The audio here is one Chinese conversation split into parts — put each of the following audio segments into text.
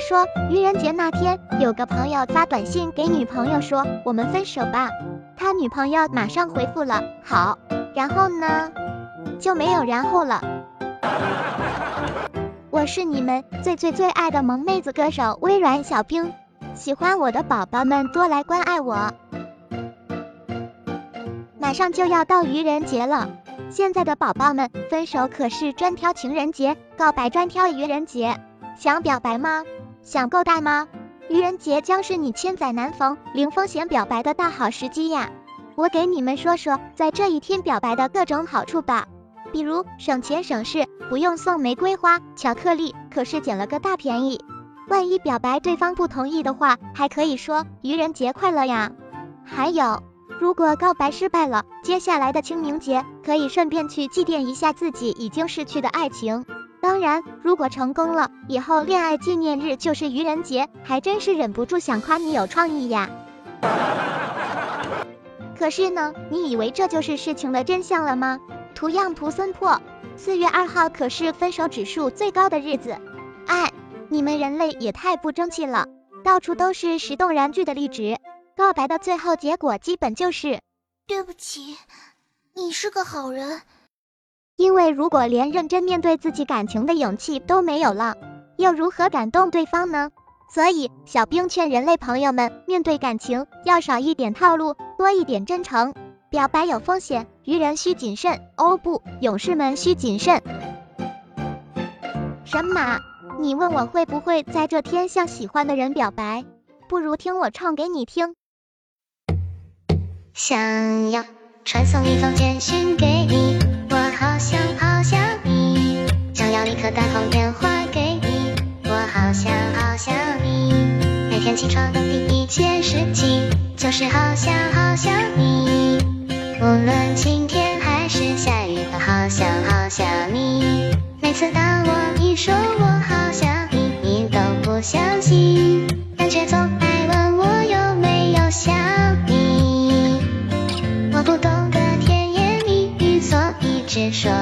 说，愚人节那天，有个朋友发短信给女朋友说我们分手吧，他女朋友马上回复了好，然后呢就没有然后了。我是你们最最最爱的萌妹子歌手微软小冰，喜欢我的宝宝们多来关爱我。马上就要到愚人节了，现在的宝宝们分手可是专挑情人节，告白专挑愚人节。想表白吗？想够大吗？愚人节将是你千载难逢、零风险表白的大好时机呀！我给你们说说在这一天表白的各种好处吧。比如省钱省事，不用送玫瑰花、巧克力，可是捡了个大便宜。万一表白对方不同意的话，还可以说愚人节快乐呀。还有，如果告白失败了，接下来的清明节可以顺便去祭奠一下自己已经逝去的爱情。当然，如果成功了，以后恋爱纪念日就是愚人节，还真是忍不住想夸你有创意呀。可是呢，你以为这就是事情的真相了吗？图样图森破，四月二号可是分手指数最高的日子。哎，你们人类也太不争气了，到处都是石动燃具的例纸，告白的最后结果基本就是对不起，你是个好人。因为如果连认真面对自己感情的勇气都没有了，又如何感动对方呢？所以小兵劝人类朋友们，面对感情要少一点套路，多一点真诚。表白有风险，愚人需谨慎。哦不，勇士们需谨慎。神马，你问我会不会在这天向喜欢的人表白？不如听我唱给你听。想要传送一封简讯给你。想要立刻打通电话给你。我好想好想你，每天起床的第一件事情就是好想好想你。无论晴天还是下雨，都好想好想你。每次当我一说我好想你，你都不相信，但却总爱问我有没有想你。我不懂。得甜言蜜语，所以只说，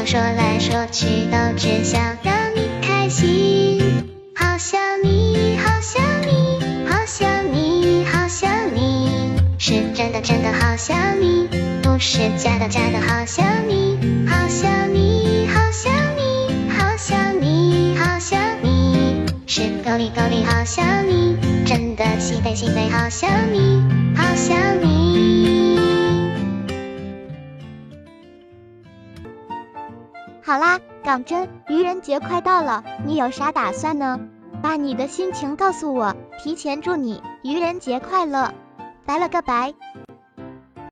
反正说来说去都只想让你开心。好想你，好想你，好想你，好想你，是真的真的好想你，不是假的假的好想你。好想你，好想你，好想你，好想你，是够力够力好想你，真的西北西北好想你，好好啦，港真，愚人节快到了，你有啥打算呢？把你的心情告诉我，提前祝你愚人节快乐，拜了个拜。